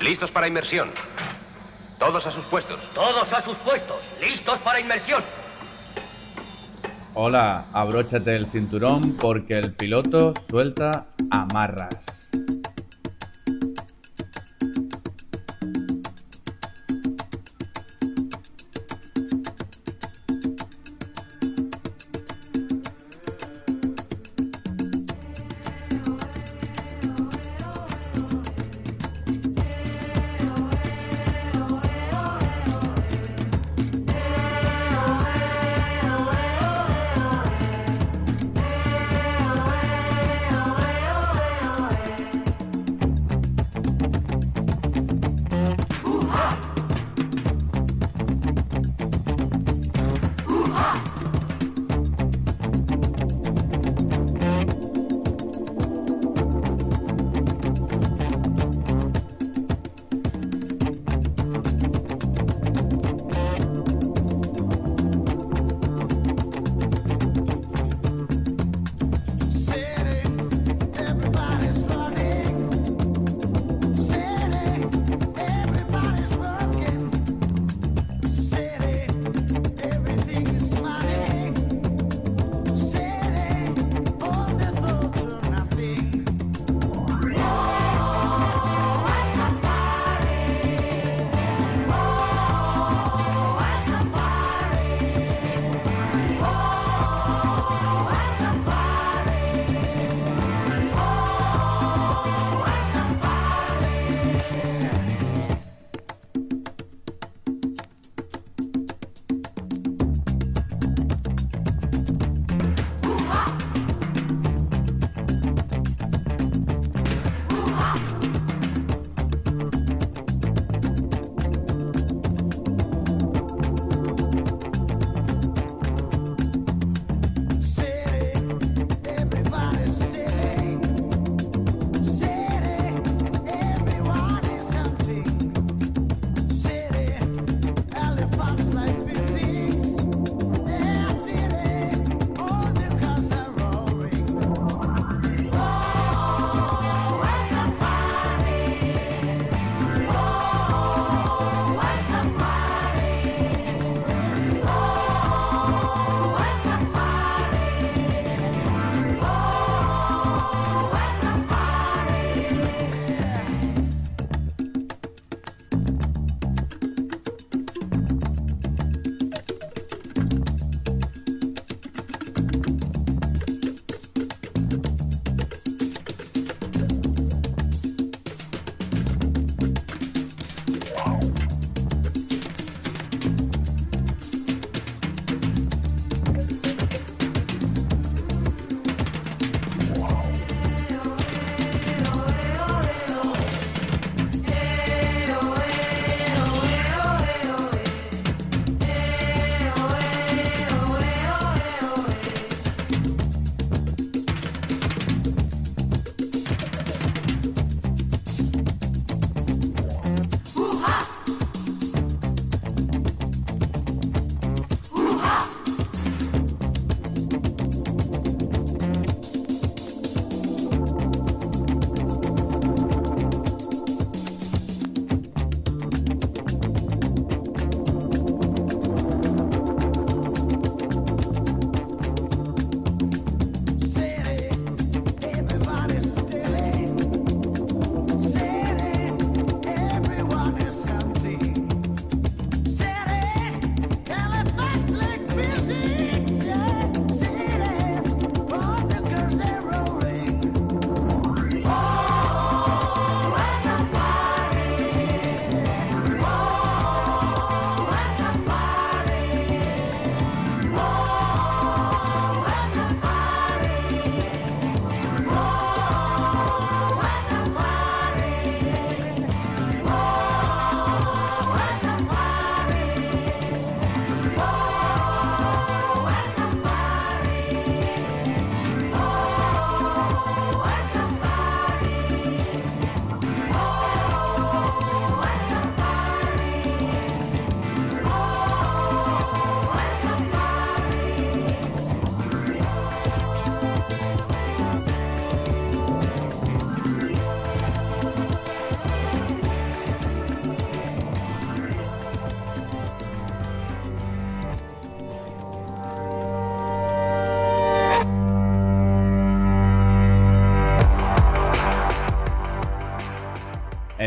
Listos para inmersión. Todos a sus puestos. Todos a sus puestos. Listos para inmersión. Hola, abróchate el cinturón porque el piloto suelta amarras.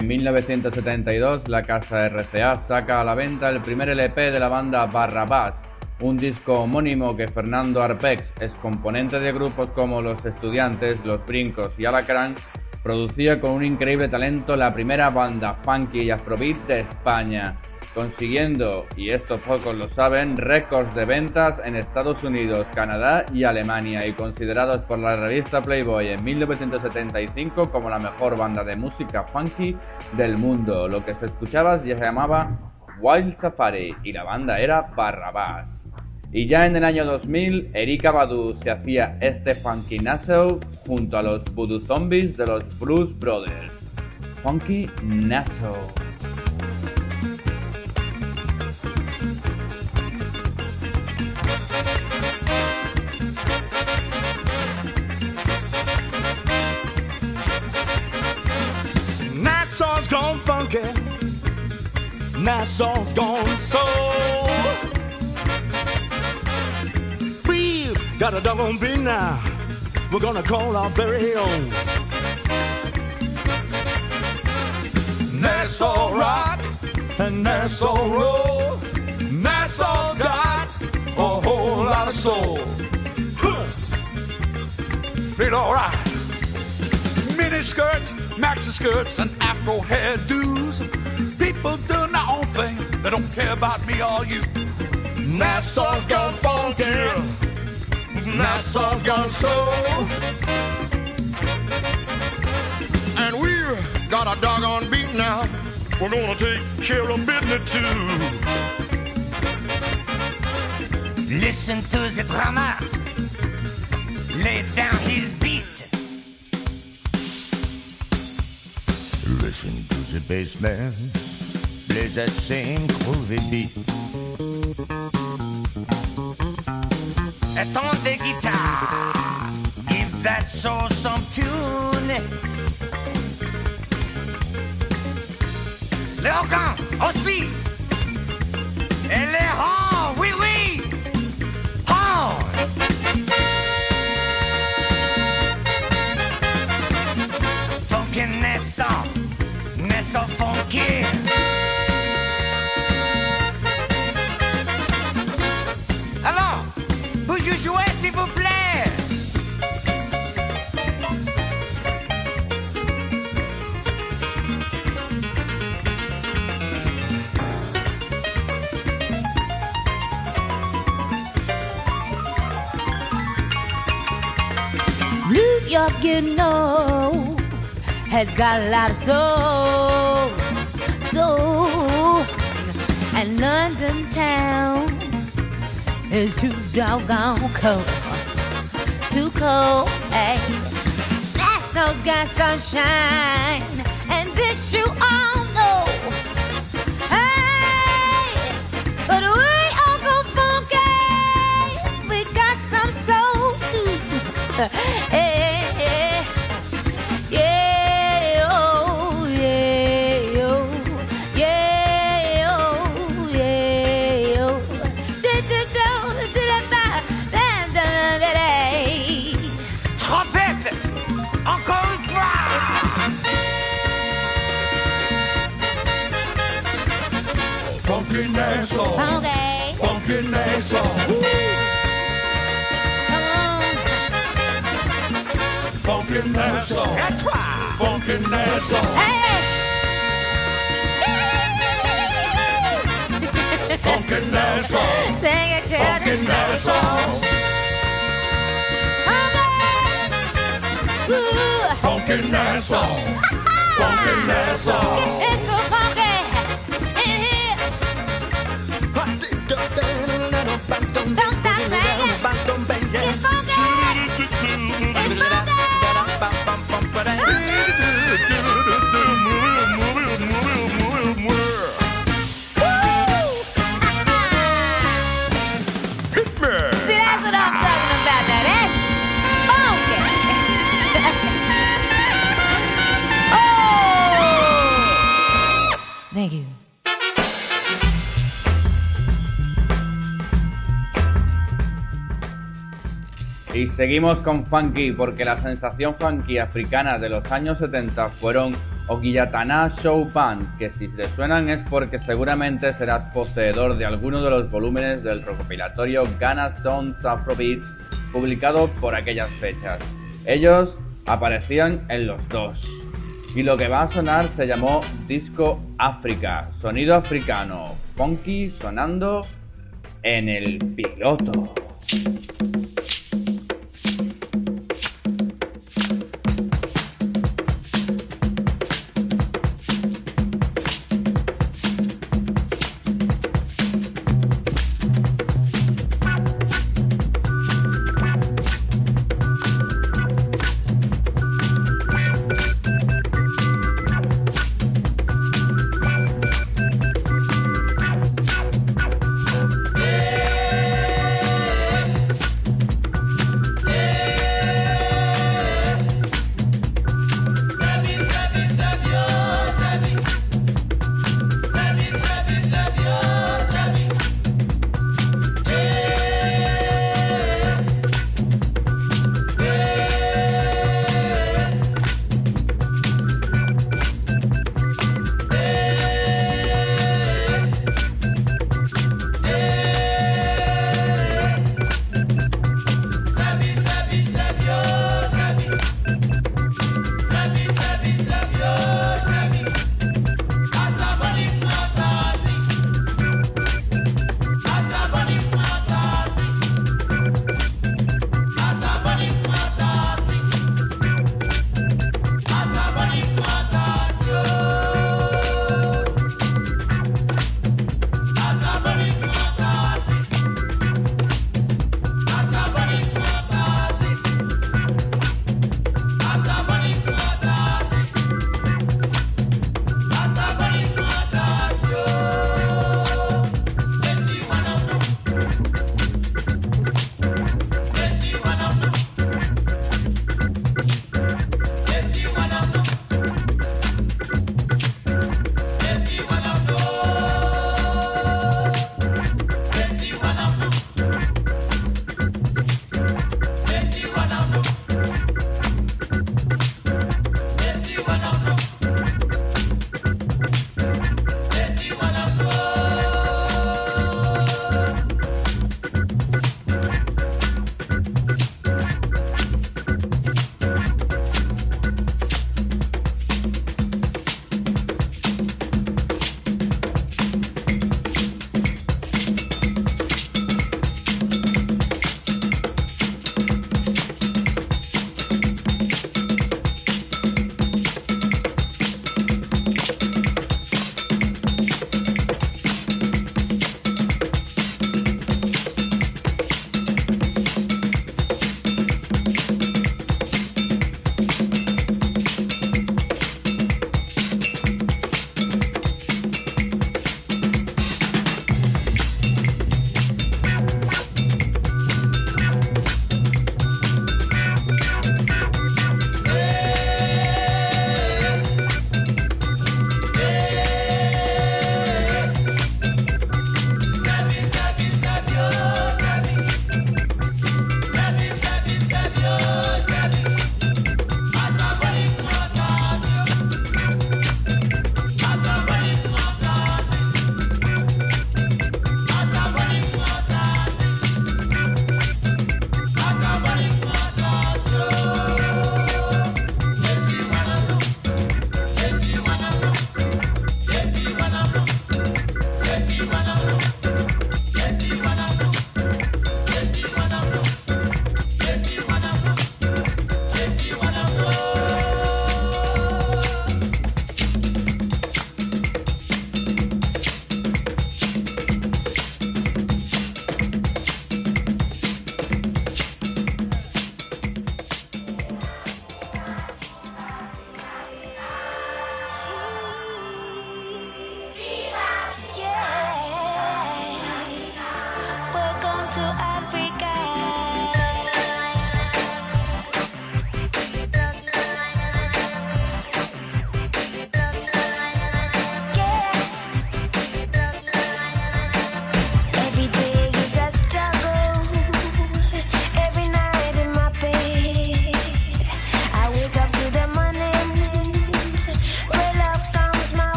En 1972, la casa RCA saca a la venta el primer LP de la banda Barrabás, un disco homónimo que Fernando Arpex, ex componente de grupos como Los Estudiantes, Los Brincos y Alacrán, producía con un increíble talento la primera banda funky y afrobeat de España consiguiendo, y esto pocos lo saben, récords de ventas en Estados Unidos, Canadá y Alemania y considerados por la revista Playboy en 1975 como la mejor banda de música funky del mundo. Lo que se escuchaba se llamaba Wild Safari y la banda era Barrabás. Y ya en el año 2000, Erika Badu se hacía este Funky Nassau junto a los Voodoo Zombies de los Blues Brothers. Funky Nassau. Nassau's gone soul. We got a on beat now. We're gonna call our very own. Nassau rock and Nassau roll. Nassau's got a whole lot of soul. Huh. Alright. Mini skirts, maxi skirts, and afro hairdos. People doing their own thing. They don't care about me or you. Nassau's gone funky. Nassau's gone soul. And we've got a doggone beat now. We're gonna take care of business too. Listen to the drummer. Lay down his beat. Listen to the bass man. That same groovy beat. A ton de guitare. Give that soul some tune. Les organes aussi. Et les rangs, oui, oui. You know, has got a lot of soul, soul, and London town is too doggone cold, too cold. Hey, Nassau's got sunshine, and this you all on. That's right. Funkin' ass song. Hey. Funkin' ass song. Sing it, Chad. Funkin' ass song. Funkin' ass song. Funkin' ass song. It's a funky. Y seguimos con funky porque la sensación funky africana de los años 70 fueron o Guillatana Show Band, que si te suenan es porque seguramente serás poseedor de alguno de los volúmenes del recopilatorio Ghana Sounds Afrobeat publicado por aquellas fechas. Ellos aparecían en los dos. Y lo que va a sonar se llamó Disco África, sonido africano, funky sonando en el piloto.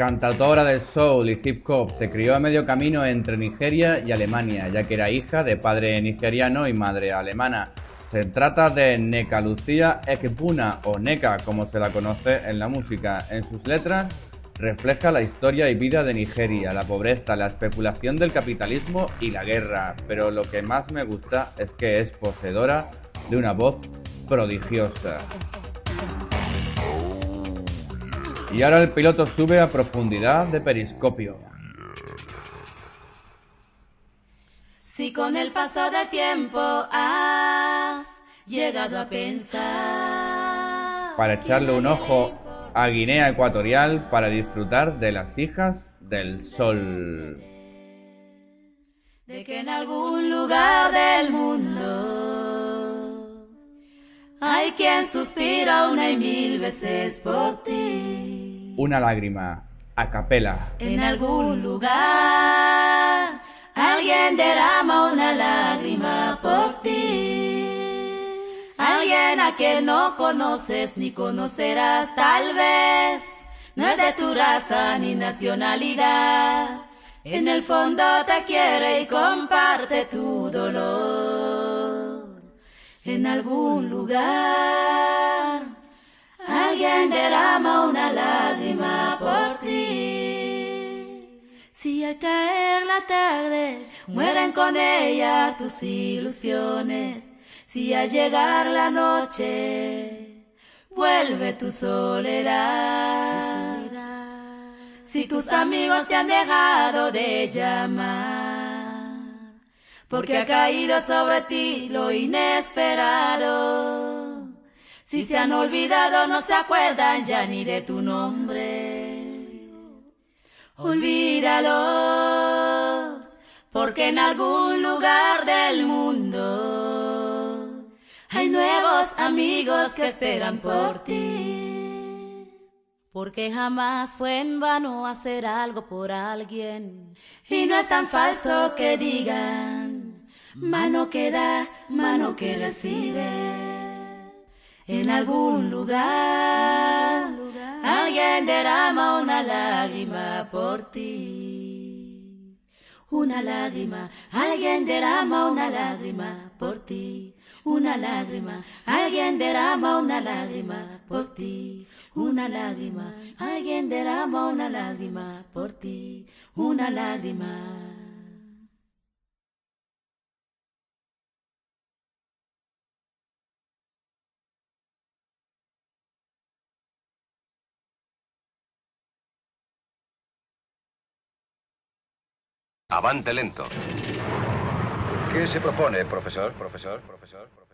Cantautora de soul y hip hop, se crió a medio camino entre Nigeria y Alemania, ya que era hija de padre nigeriano y madre alemana. Se trata de Neka Lucía Ekepuna, o Neka como se la conoce en la música. En sus letras refleja la historia y vida de Nigeria, la pobreza, la especulación del capitalismo y la guerra, pero lo que más me gusta es que es poseedora de una voz prodigiosa. Y ahora el piloto sube a profundidad de periscopio. Si con el paso del tiempo has llegado a pensar. Para echarle un ojo a Guinea Ecuatorial para disfrutar de las hijas del sol. De que en algún lugar del mundo hay quien suspira una y mil veces por ti una lágrima, a capela. En algún lugar alguien derrama una lágrima por ti. Alguien a quien no conoces ni conocerás tal vez. No es de tu raza ni nacionalidad. En el fondo te quiere y comparte tu dolor. En algún lugar alguien derrama una lágrima por ti. Si al caer la tarde mueren con ella tus ilusiones, si al llegar la noche vuelve tu soledad, si tus amigos te han dejado de llamar, porque ha caído sobre ti lo inesperado si se han olvidado, no se acuerdan ya ni de tu nombre. Olvídalos, porque en algún lugar del mundo hay nuevos amigos que esperan por ti. Porque jamás fue en vano hacer algo por alguien. Y no es tan falso que digan, mano que da, mano que recibe en algún lugar, alguien derrama una lágrima por ti. Una lágrima, alguien derrama una lágrima por ti. Una lágrima, alguien derrama una lágrima por ti. Una lágrima, alguien derrama una lágrima por ti. Una lágrima. Avante lento. ¿Qué se propone, profesor? Profesor, profesor, profesor.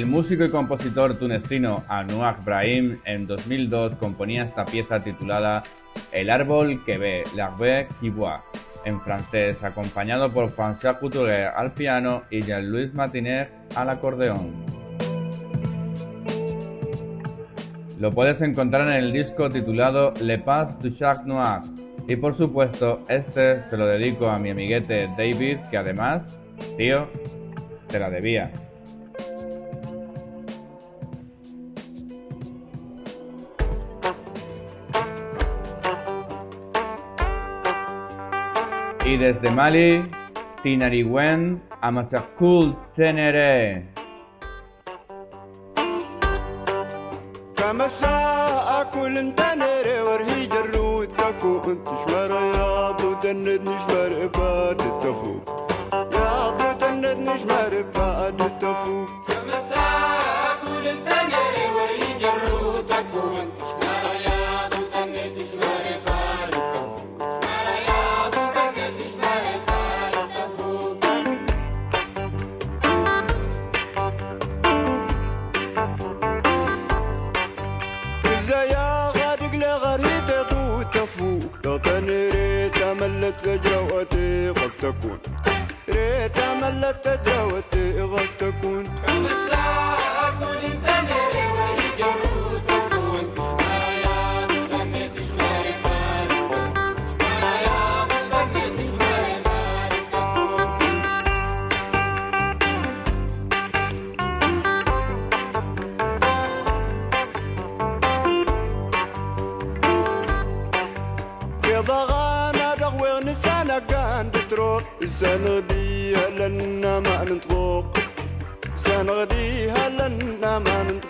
El músico y compositor tunecino Anouar Brahim en 2002 componía esta pieza titulada El árbol que ve, l'arbre qui voit, en francés, acompañado por François Couturier al piano y Jean-Louis Martinet al acordeón. Lo puedes encontrar en el disco titulado Le Pas du Chat Noir. Y por supuesto, este se lo dedico a mi amiguete David, que además, tío, te la debía. Y desde Mali, Tinariwen, Amasakul Tenere. كما ساعة كل انتنر ورهي جرود تكو انت شمر يا يا تكون. ريت امل تجاوزت اضاك تكون. كم الساعة اكون سنغديها لنا ما نتروق سنغديها لنا ما نتروق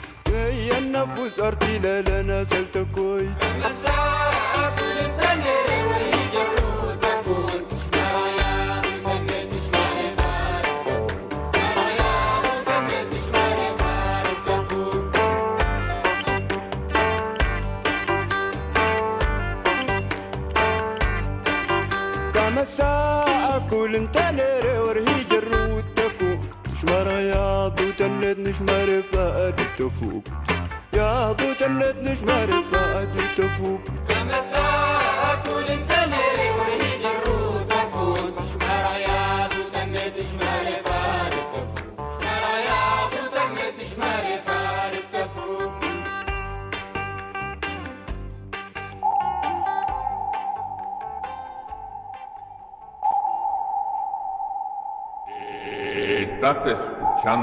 نفوس أرضي لا لا نزلت كويت. مساء كل الدنيا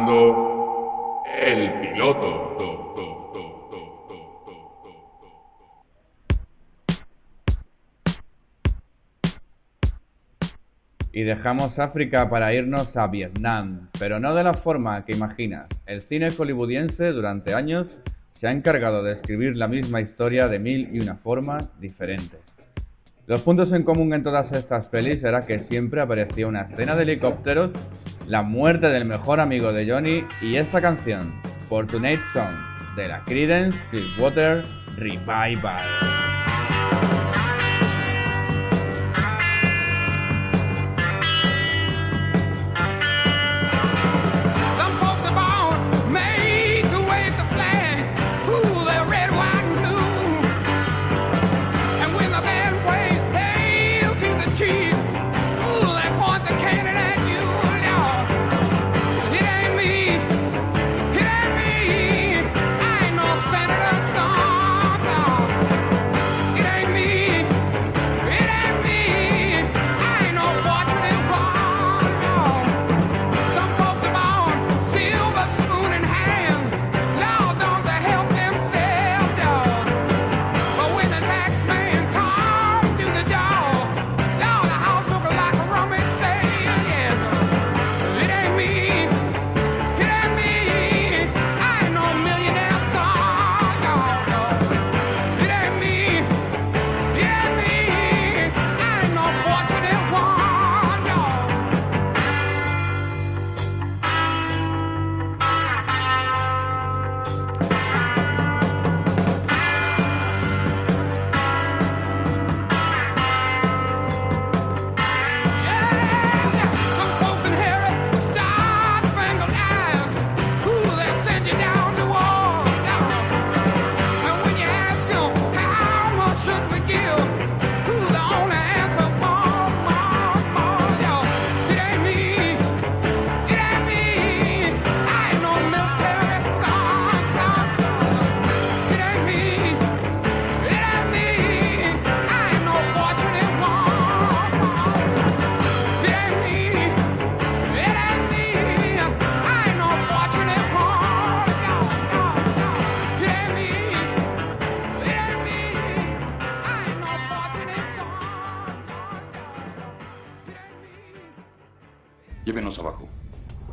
el piloto. To, to, to, to, to, to, to, to. Y dejamos África para irnos a Vietnam, pero no de la forma que imaginas. El cine hollywoodiense durante años se ha encargado de escribir la misma historia de mil y una formas diferentes. Los puntos en común en todas estas pelis era que siempre aparecía una escena de helicópteros, la muerte del mejor amigo de Johnny y esta canción, Fortunate Song, de la Creedence Clearwater Revival.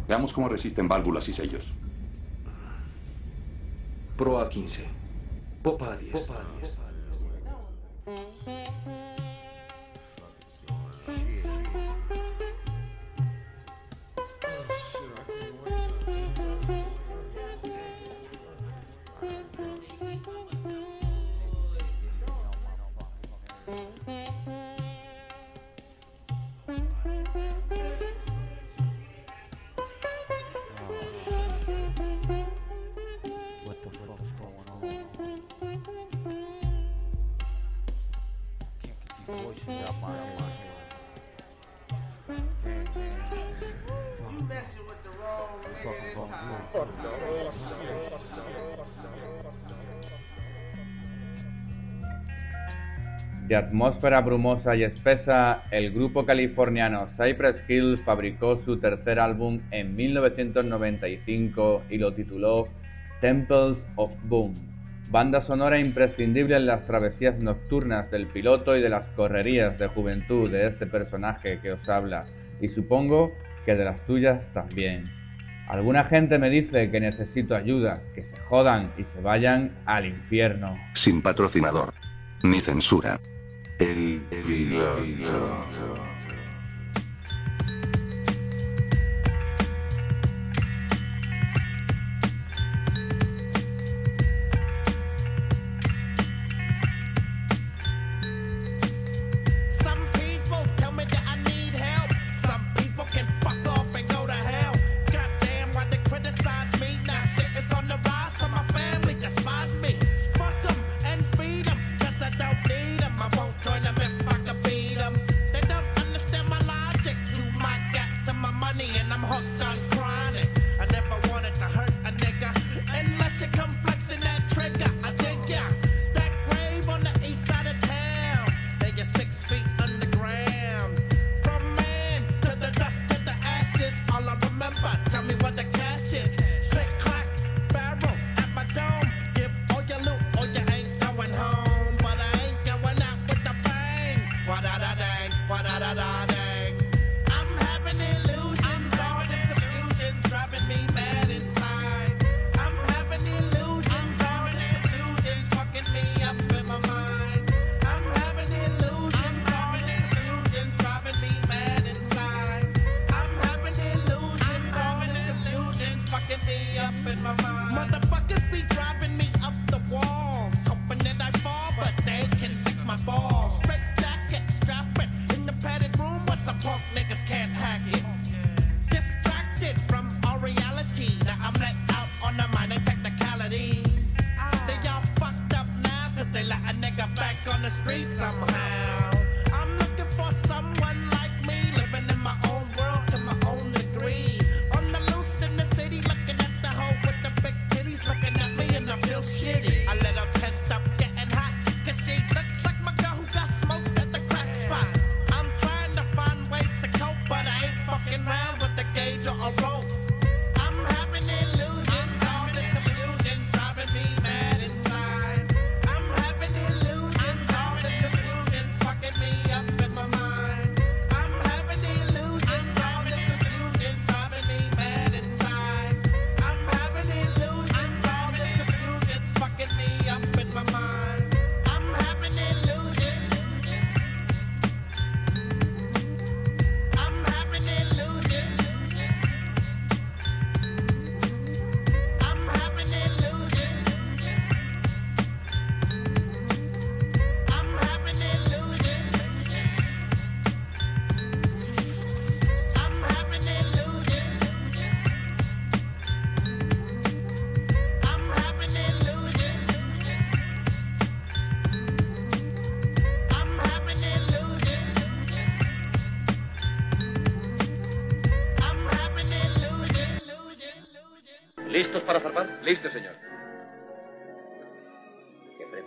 Veamos cómo resisten válvulas y sellos. Pro a 15. Popa a 10. De atmósfera brumosa y espesa, el grupo californiano Cypress Hill fabricó su tercer álbum en 1995 y lo tituló Temples of Boom banda sonora imprescindible en las travesías nocturnas del piloto y de las correrías de juventud de este personaje que os habla, y supongo que de las tuyas también. Alguna gente me dice que necesito ayuda, que se jodan y se vayan al infierno. Sin patrocinador, ni censura. El, el...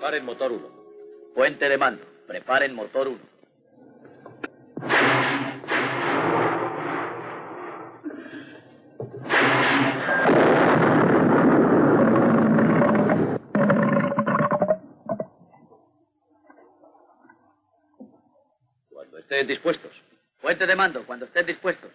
Preparen motor 1. Puente de mando. Preparen motor 1. Cuando estén dispuestos. Puente de mando, cuando estén dispuestos.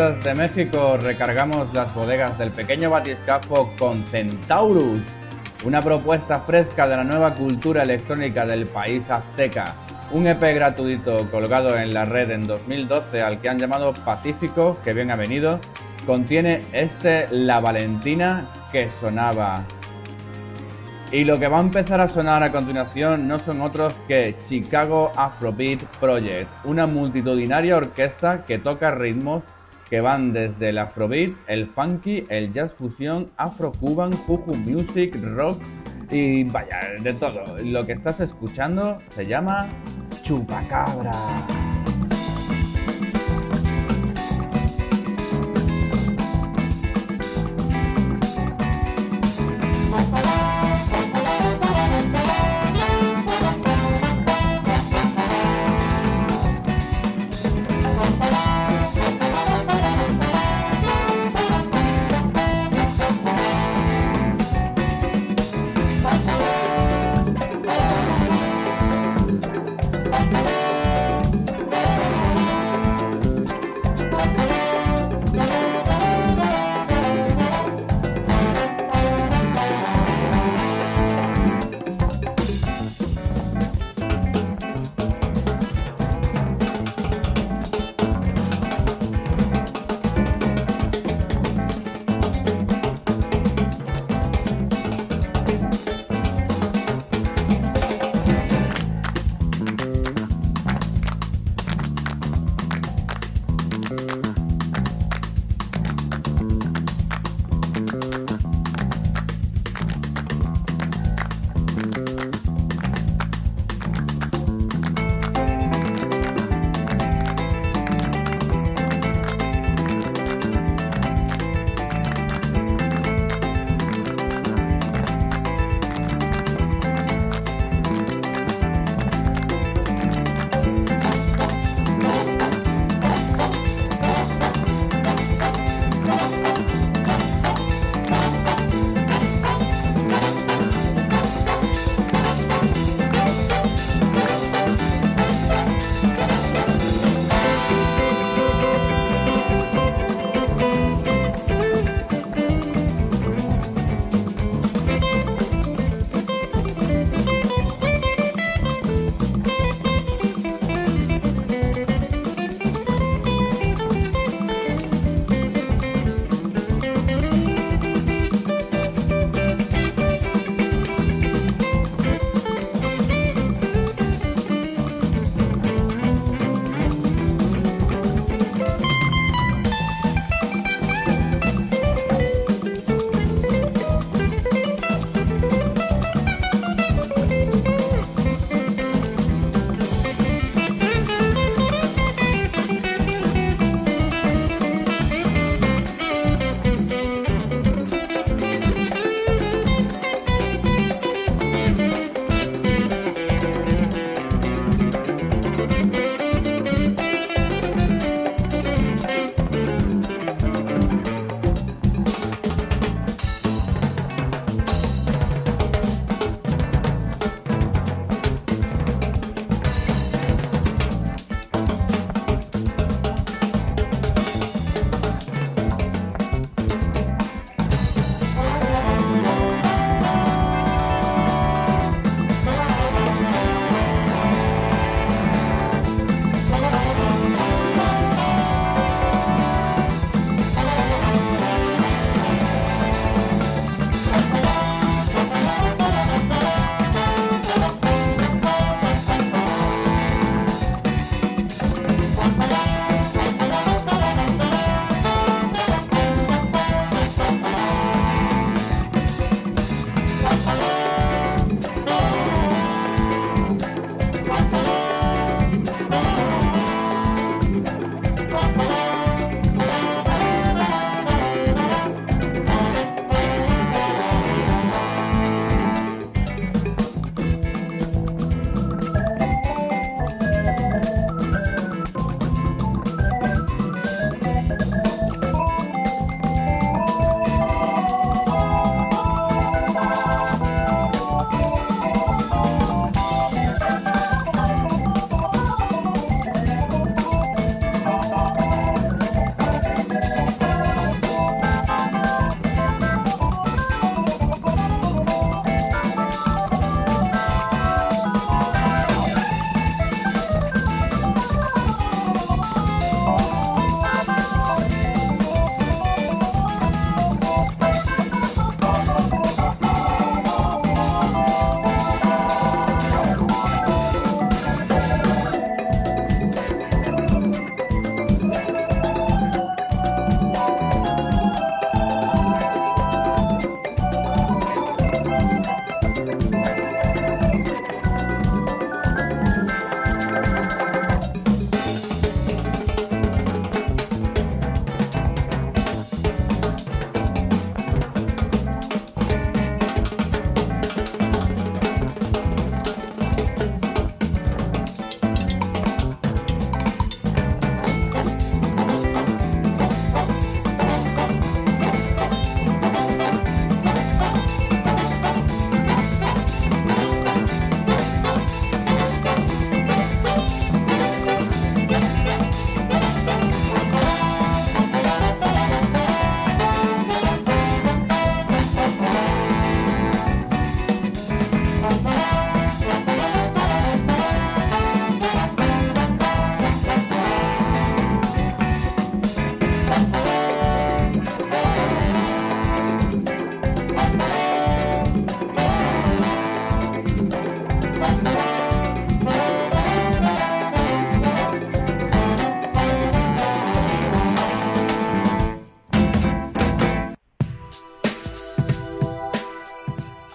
De México recargamos las bodegas del pequeño batiscafo con Centaurus, una propuesta fresca de la nueva cultura electrónica del país azteca. Un EP gratuito colgado en la red en 2012 al que han llamado Pacífico, que bien ha venido, contiene este La Valentina que sonaba. Y lo que va a empezar a sonar a continuación no son otros que Chicago Afrobeat Project, una multitudinaria orquesta que toca ritmos que van desde el afrobeat, el funky, el jazz fusión, afro-cuban, juju music, rock y vaya, de todo. Lo que estás escuchando se llama Chupacabra.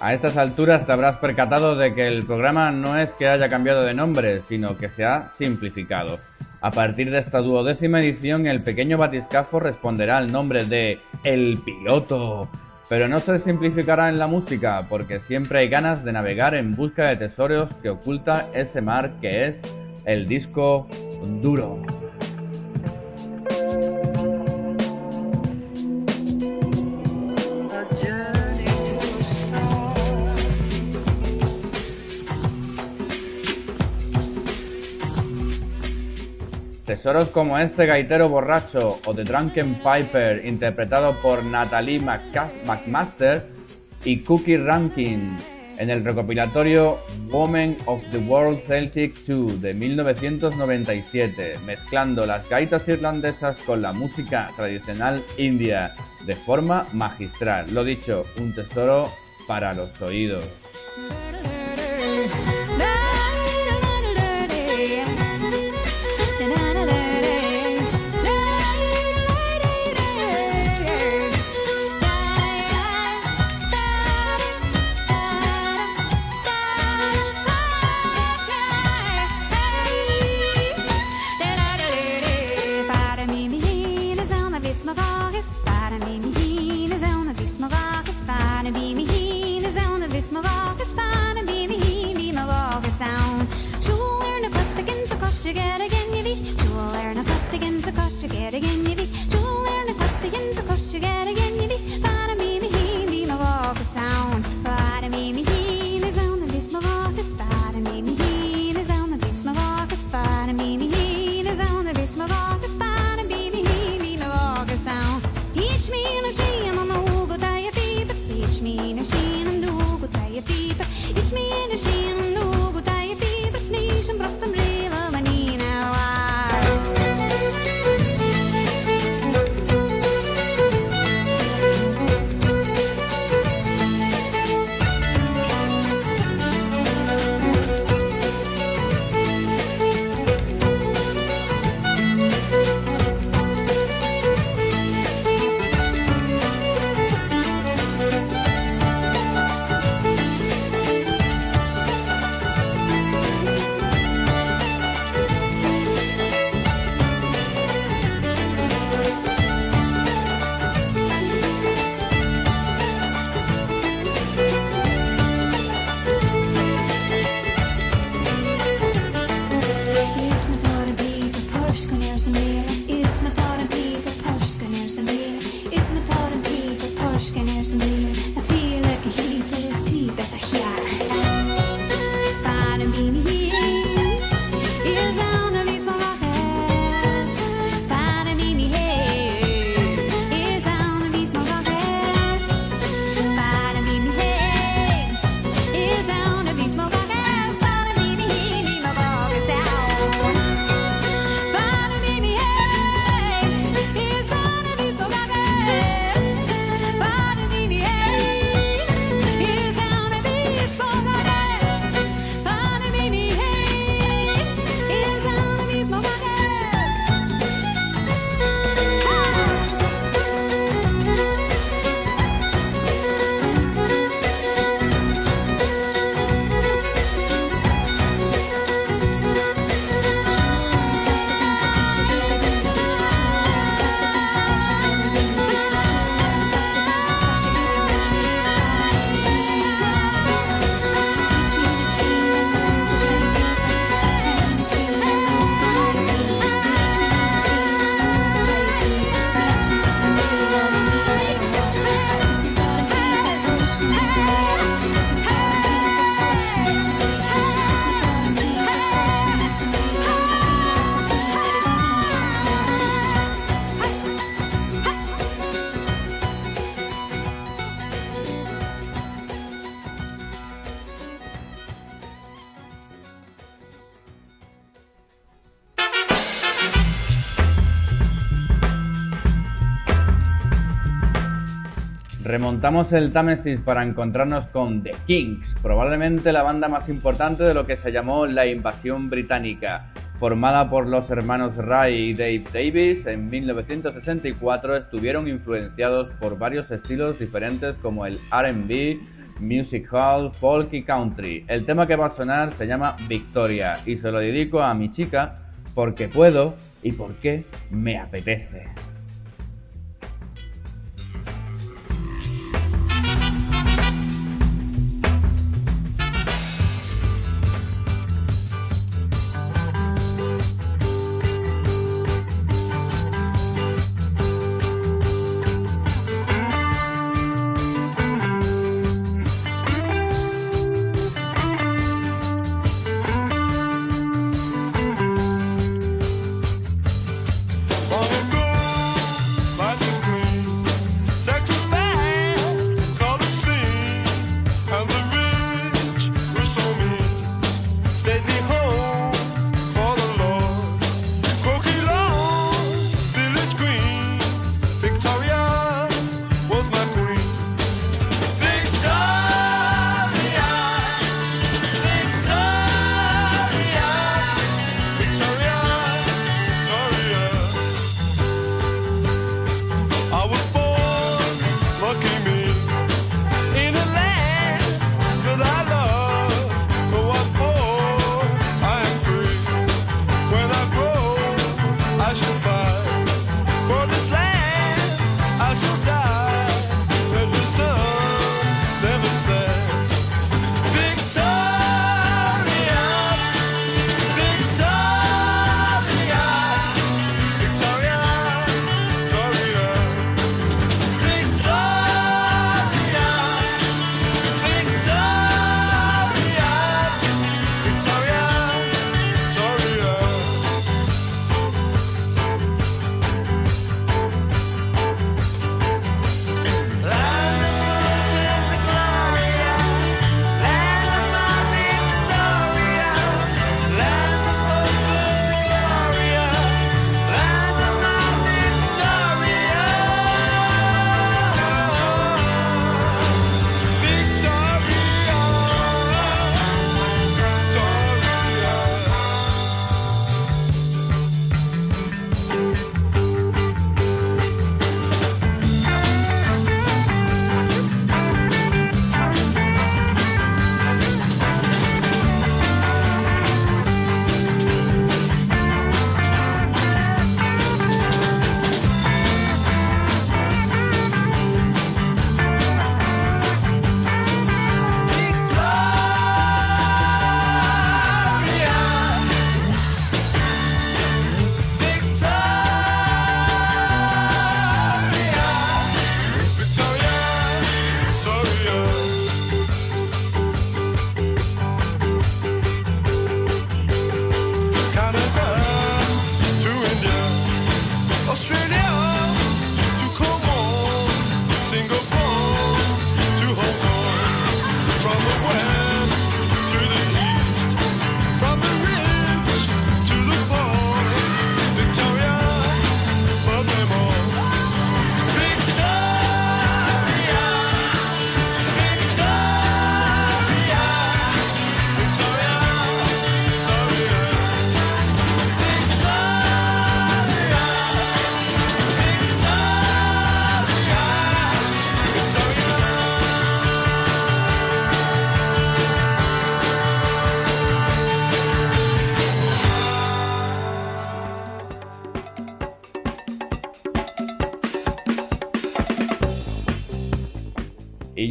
A estas alturas te habrás percatado de que el programa no es que haya cambiado de nombre, sino que se ha simplificado. A partir de esta duodécima edición, el pequeño batiscafo responderá al nombre de El Piloto. Pero no se simplificará en la música, porque siempre hay ganas de navegar en busca de tesoros que oculta ese mar que es el disco duro. Tesoros como este gaitero borracho o The Drunken Piper, interpretado por Natalie McMaster y Cookie Rankin, en el recopilatorio Women of the World Celtic 2 de 1997, mezclando las gaitas irlandesas con la música tradicional india de forma magistral. Lo dicho, un tesoro para los oídos. Remontamos el Támesis para encontrarnos con The Kings, probablemente la banda más importante de lo que se llamó la invasión británica. Formada por los hermanos Ray y Dave Davis, en 1964 estuvieron influenciados por varios estilos diferentes como el RB, music hall, folk y country. El tema que va a sonar se llama Victoria y se lo dedico a mi chica porque puedo y porque me apetece.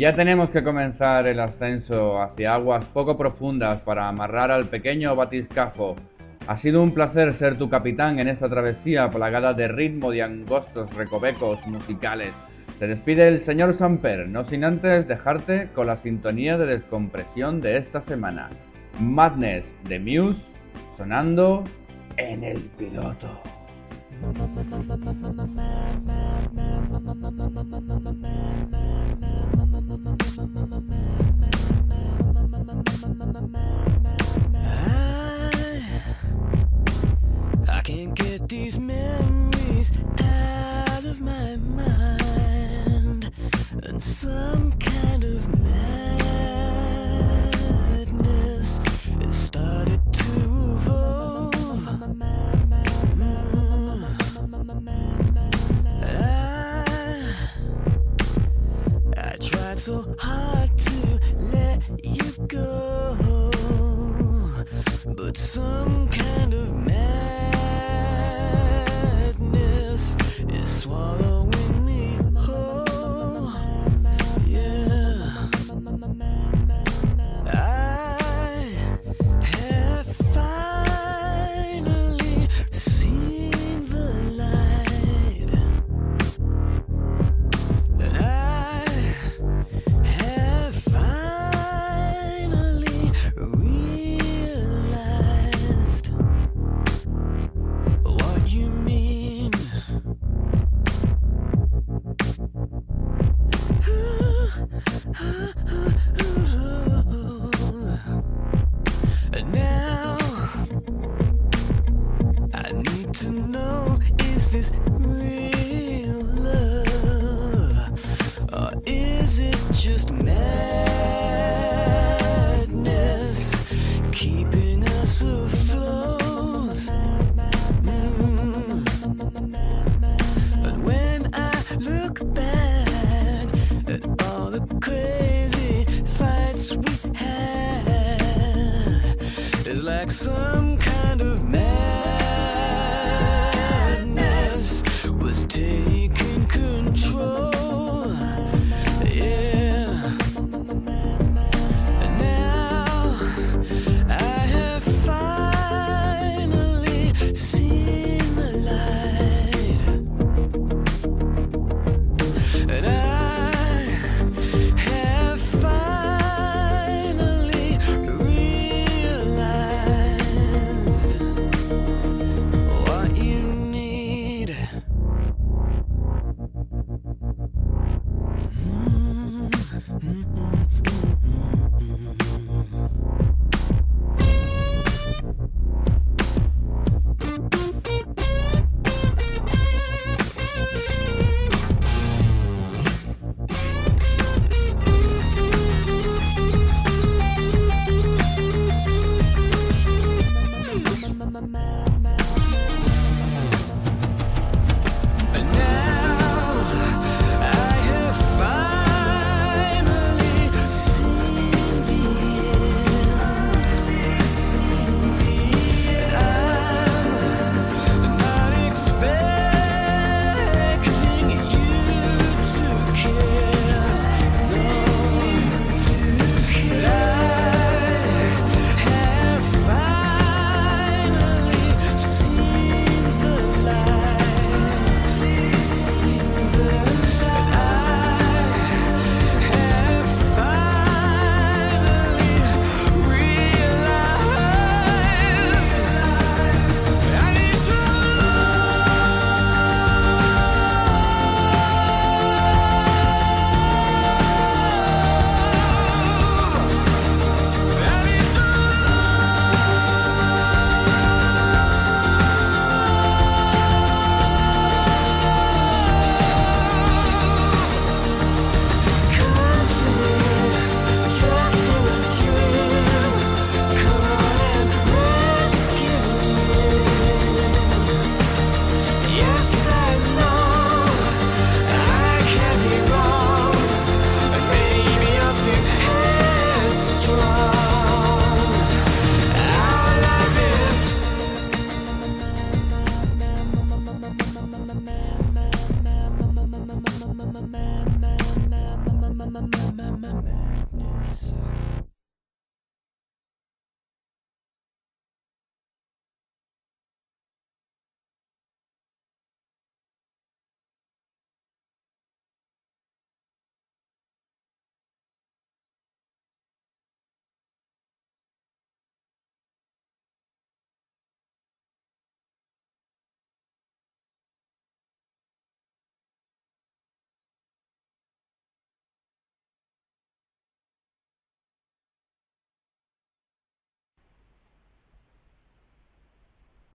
Ya tenemos que comenzar el ascenso hacia aguas poco profundas para amarrar al pequeño batiscafo. Ha sido un placer ser tu capitán en esta travesía plagada de ritmo y angostos recovecos musicales. Se despide el señor Samper, no sin antes dejarte con la sintonía de descompresión de esta semana. Madness de Muse sonando en el piloto. I can't get these memories out of my mind, and some kind of madness. Started so hard to let you go. But some kind of man.